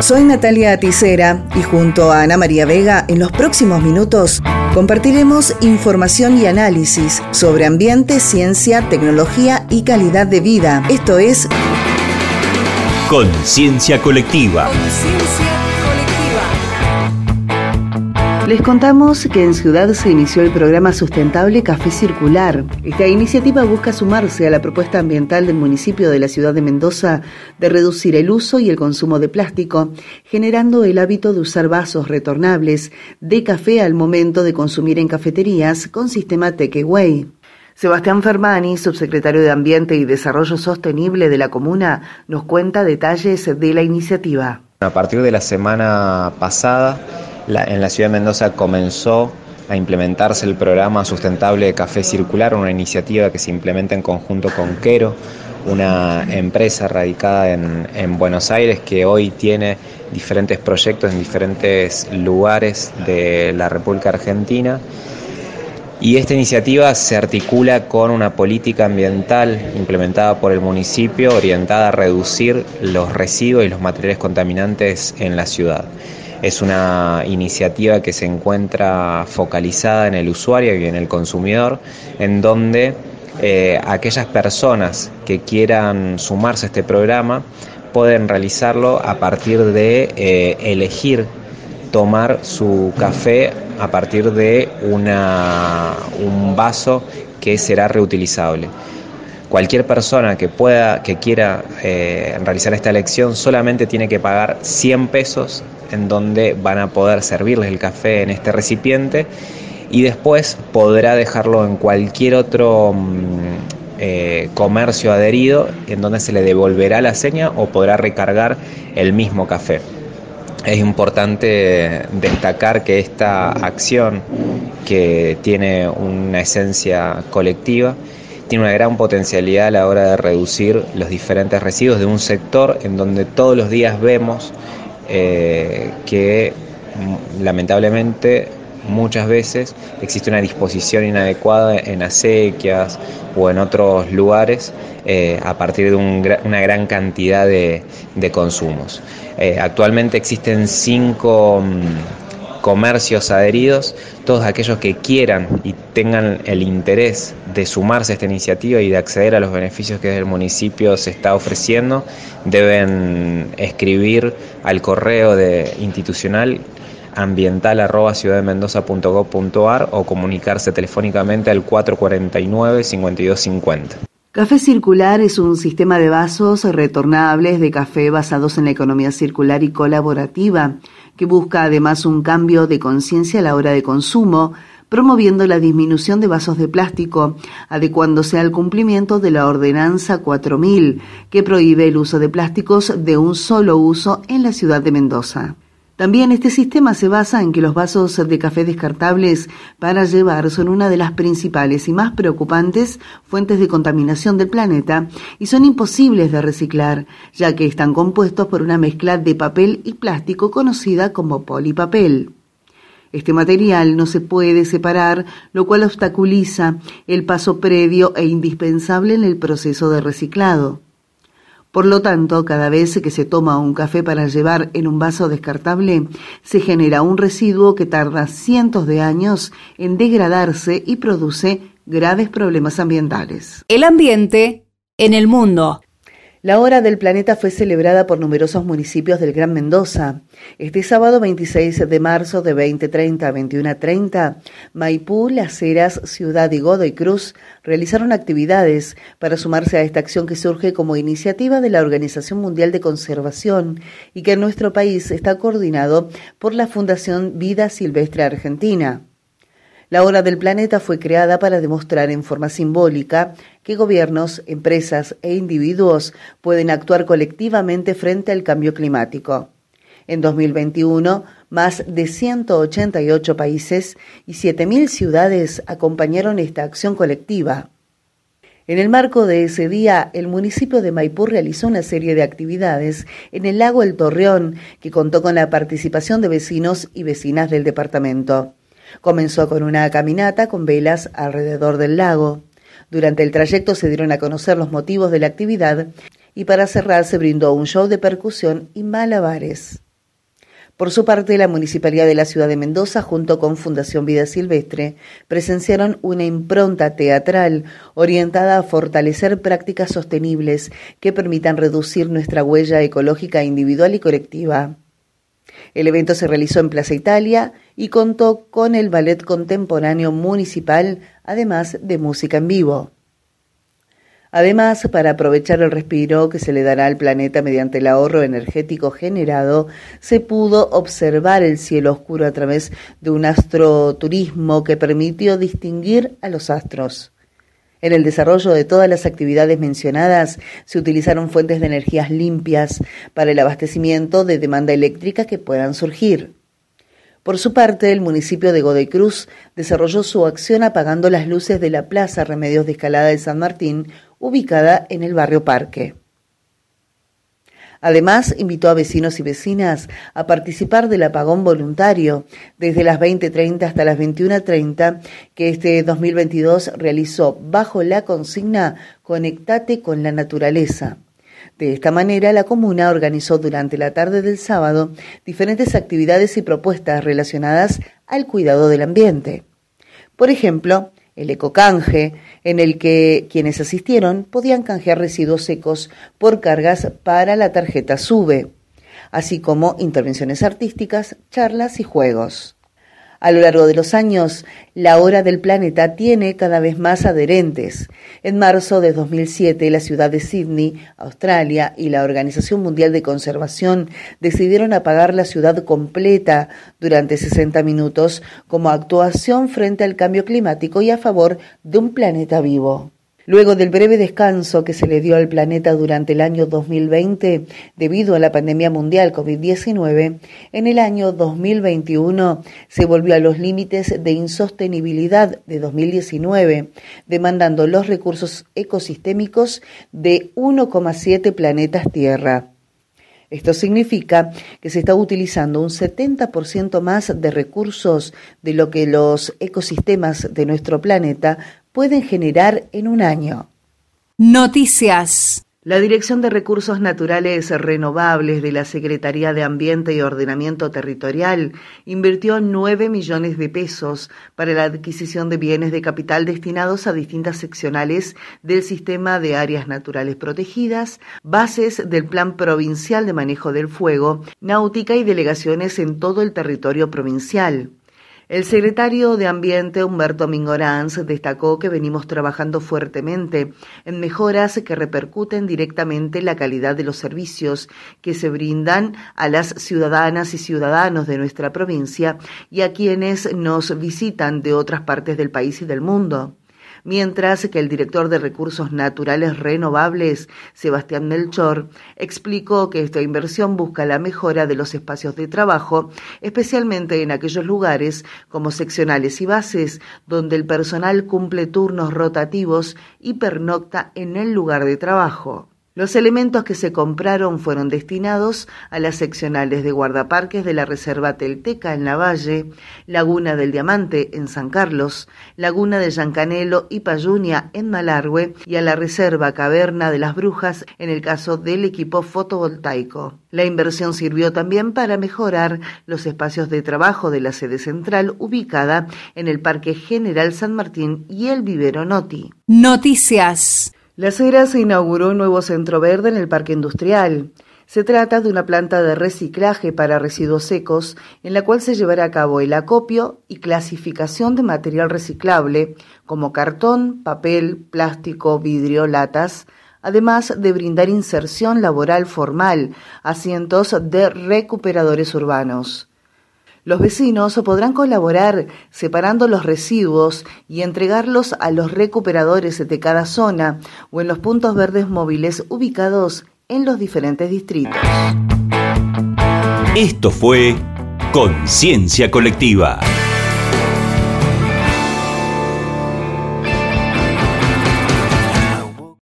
Soy Natalia Aticera y junto a Ana María Vega en los próximos minutos compartiremos información y análisis sobre ambiente, ciencia, tecnología y calidad de vida. Esto es Conciencia Colectiva. Les contamos que en Ciudad se inició el programa sustentable Café Circular. Esta iniciativa busca sumarse a la propuesta ambiental del municipio de la ciudad de Mendoza de reducir el uso y el consumo de plástico, generando el hábito de usar vasos retornables de café al momento de consumir en cafeterías con sistema takeaway. Sebastián Fermani, subsecretario de Ambiente y Desarrollo Sostenible de la comuna, nos cuenta detalles de la iniciativa. A partir de la semana pasada, en la ciudad de Mendoza comenzó a implementarse el programa sustentable de café circular, una iniciativa que se implementa en conjunto con Quero, una empresa radicada en, Buenos Aires que hoy tiene diferentes proyectos en diferentes lugares de la República Argentina. Y esta iniciativa se articula con una política ambiental implementada por el municipio orientada a reducir los residuos y los materiales contaminantes en la ciudad. Es una iniciativa que se encuentra focalizada en el usuario y en el consumidor, en donde eh, aquellas personas que quieran sumarse a este programa pueden realizarlo a partir de eh, elegir tomar su café a partir de una, un vaso que será reutilizable. Cualquier persona que pueda, que quiera eh, realizar esta elección solamente tiene que pagar 100 pesos en donde van a poder servirles el café en este recipiente y después podrá dejarlo en cualquier otro mm, eh, comercio adherido en donde se le devolverá la seña o podrá recargar el mismo café. Es importante destacar que esta acción, que tiene una esencia colectiva, tiene una gran potencialidad a la hora de reducir los diferentes residuos de un sector en donde todos los días vemos eh, que mm, lamentablemente muchas veces existe una disposición inadecuada en acequias o en otros lugares eh, a partir de una gran cantidad de, consumos. Eh, actualmente existen cinco... Mm, comercios adheridos, todos aquellos que quieran y tengan el interés de sumarse a esta iniciativa y de acceder a los beneficios que desde el municipio se está ofreciendo, deben escribir al correo de institucional ambiental arroba o comunicarse telefónicamente al 449 5250. Café Circular es un sistema de vasos retornables de café basados en la economía circular y colaborativa que busca además un cambio de conciencia a la hora de consumo, promoviendo la disminución de vasos de plástico, adecuándose al cumplimiento de la Ordenanza 4000, que prohíbe el uso de plásticos de un solo uso en la ciudad de Mendoza. También este sistema se basa en que los vasos de café descartables para llevar son una de las principales y más preocupantes fuentes de contaminación del planeta y son imposibles de reciclar, ya que están compuestos por una mezcla de papel y plástico conocida como polipapel. Este material no se puede separar, lo cual obstaculiza el paso previo e indispensable en el proceso de reciclado. Por lo tanto, cada vez que se toma un café para llevar en un vaso descartable, se genera un residuo que tarda cientos de años en degradarse y produce graves problemas ambientales. El ambiente en el mundo. La Hora del Planeta fue celebrada por numerosos municipios del Gran Mendoza. Este sábado 26 de marzo de 20.30 a 21.30, Maipú, Las Heras, Ciudad y Godoy Cruz realizaron actividades para sumarse a esta acción que surge como iniciativa de la Organización Mundial de Conservación y que en nuestro país está coordinado por la Fundación Vida Silvestre Argentina. La Hora del Planeta fue creada para demostrar en forma simbólica que gobiernos, empresas e individuos pueden actuar colectivamente frente al cambio climático. En 2021, más de 188 países y 7.000 ciudades acompañaron esta acción colectiva. En el marco de ese día, el municipio de Maipú realizó una serie de actividades en el lago El Torreón, que contó con la participación de vecinos y vecinas del departamento. Comenzó con una caminata con velas alrededor del lago. Durante el trayecto se dieron a conocer los motivos de la actividad y para cerrar se brindó un show de percusión y malabares. Por su parte, la Municipalidad de la Ciudad de Mendoza, junto con Fundación Vida Silvestre, presenciaron una impronta teatral orientada a fortalecer prácticas sostenibles que permitan reducir nuestra huella ecológica individual y colectiva. El evento se realizó en Plaza Italia y contó con el ballet contemporáneo municipal, además de música en vivo. Además, para aprovechar el respiro que se le dará al planeta mediante el ahorro energético generado, se pudo observar el cielo oscuro a través de un astroturismo que permitió distinguir a los astros. En el desarrollo de todas las actividades mencionadas se utilizaron fuentes de energías limpias para el abastecimiento de demanda eléctrica que puedan surgir. Por su parte, el municipio de Godoy Cruz desarrolló su acción apagando las luces de la Plaza Remedios de Escalada de San Martín ubicada en el barrio Parque. Además, invitó a vecinos y vecinas a participar del apagón voluntario desde las 20.30 hasta las 21.30 que este 2022 realizó bajo la consigna Conectate con la naturaleza. De esta manera, la comuna organizó durante la tarde del sábado diferentes actividades y propuestas relacionadas al cuidado del ambiente. Por ejemplo, el ecocanje, en el que quienes asistieron podían canjear residuos secos por cargas para la tarjeta SUBE, así como intervenciones artísticas, charlas y juegos. A lo largo de los años, la hora del planeta tiene cada vez más adherentes. En marzo de 2007, la ciudad de Sydney, Australia, y la Organización Mundial de Conservación decidieron apagar la ciudad completa durante 60 minutos como actuación frente al cambio climático y a favor de un planeta vivo. Luego del breve descanso que se le dio al planeta durante el año 2020 debido a la pandemia mundial COVID-19, en el año 2021 se volvió a los límites de insostenibilidad de 2019, demandando los recursos ecosistémicos de 1,7 planetas Tierra. Esto significa que se está utilizando un 70% más de recursos de lo que los ecosistemas de nuestro planeta pueden generar en un año. Noticias. La Dirección de Recursos Naturales Renovables de la Secretaría de Ambiente y Ordenamiento Territorial invirtió 9 millones de pesos para la adquisición de bienes de capital destinados a distintas seccionales del sistema de áreas naturales protegidas, bases del Plan Provincial de Manejo del Fuego, náutica y delegaciones en todo el territorio provincial. El secretario de Ambiente, Humberto Mingoranz, destacó que venimos trabajando fuertemente en mejoras que repercuten directamente en la calidad de los servicios que se brindan a las ciudadanas y ciudadanos de nuestra provincia y a quienes nos visitan de otras partes del país y del mundo mientras que el director de Recursos Naturales Renovables, Sebastián Melchor, explicó que esta inversión busca la mejora de los espacios de trabajo, especialmente en aquellos lugares como seccionales y bases, donde el personal cumple turnos rotativos y pernocta en el lugar de trabajo. Los elementos que se compraron fueron destinados a las seccionales de guardaparques de la Reserva Telteca en la Valle, Laguna del Diamante en San Carlos, Laguna de Yancanelo y Payunia en Malargüe y a la Reserva Caverna de las Brujas en el caso del equipo fotovoltaico. La inversión sirvió también para mejorar los espacios de trabajo de la sede central ubicada en el Parque General San Martín y el Vivero Noti. Noticias. La Cera se inauguró un nuevo centro verde en el Parque Industrial. Se trata de una planta de reciclaje para residuos secos en la cual se llevará a cabo el acopio y clasificación de material reciclable como cartón, papel, plástico, vidrio, latas, además de brindar inserción laboral formal a cientos de recuperadores urbanos. Los vecinos podrán colaborar separando los residuos y entregarlos a los recuperadores de cada zona o en los puntos verdes móviles ubicados en los diferentes distritos. Esto fue Conciencia Colectiva.